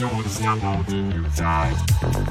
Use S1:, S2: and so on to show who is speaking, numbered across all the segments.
S1: knows I'm holding you die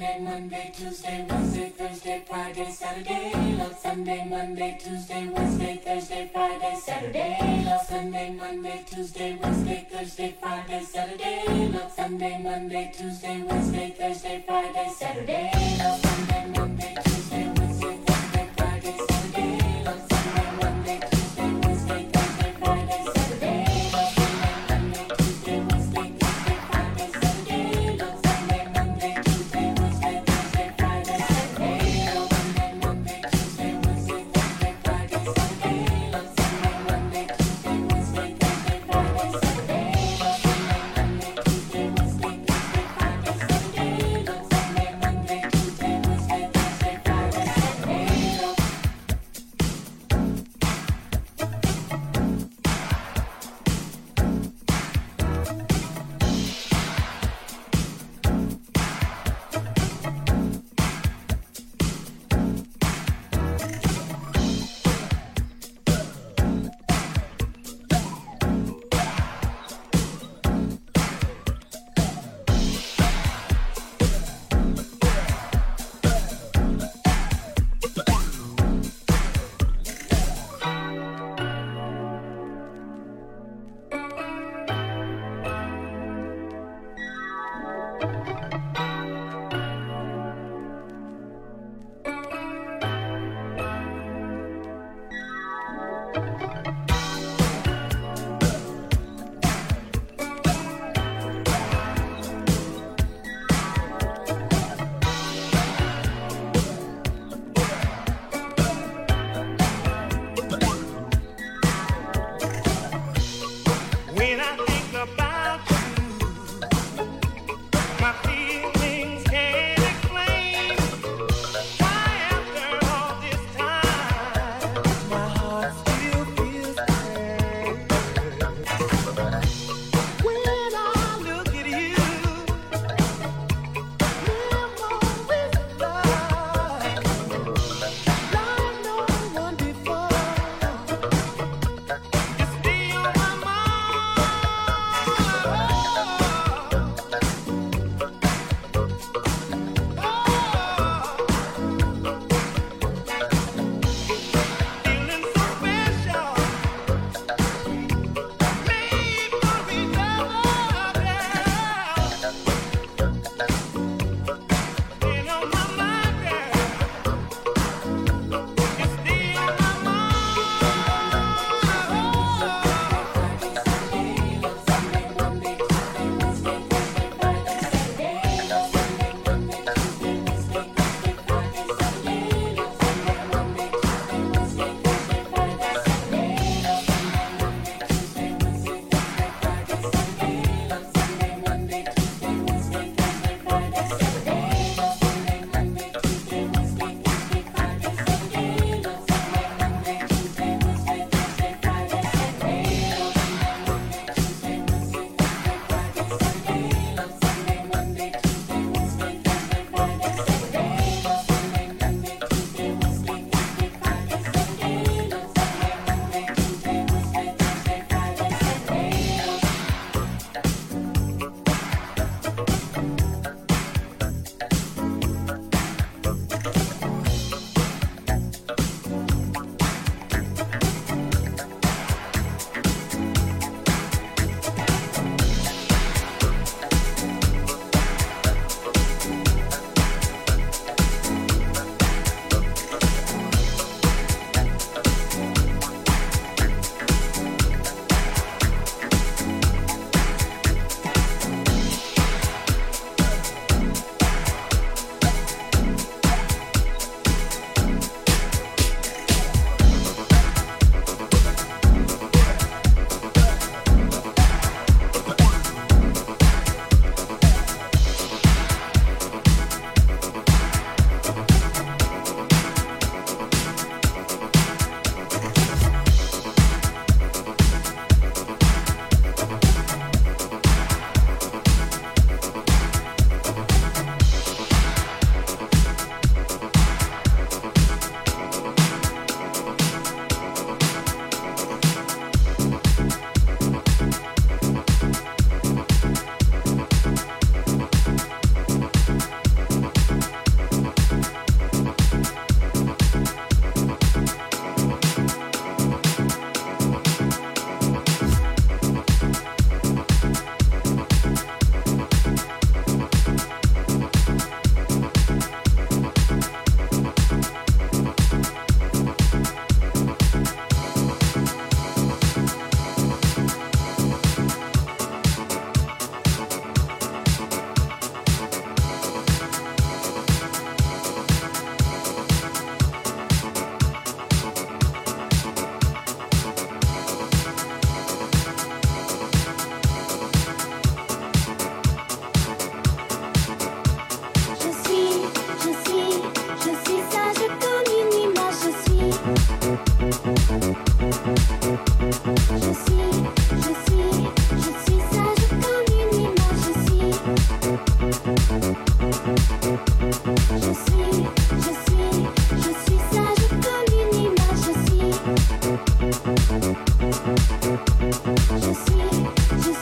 S2: Sunday, Monday, Tuesday, Wednesday, Thursday, Friday, Saturday. Love Sunday, Monday, Tuesday, Wednesday, Thursday, Friday, Saturday. Love Sunday, Monday, Tuesday, Wednesday, Thursday, Friday, Saturday. Love Sunday, Monday, Tuesday, Wednesday, Thursday, Friday, Saturday. Love
S3: I see. je.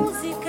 S2: musique.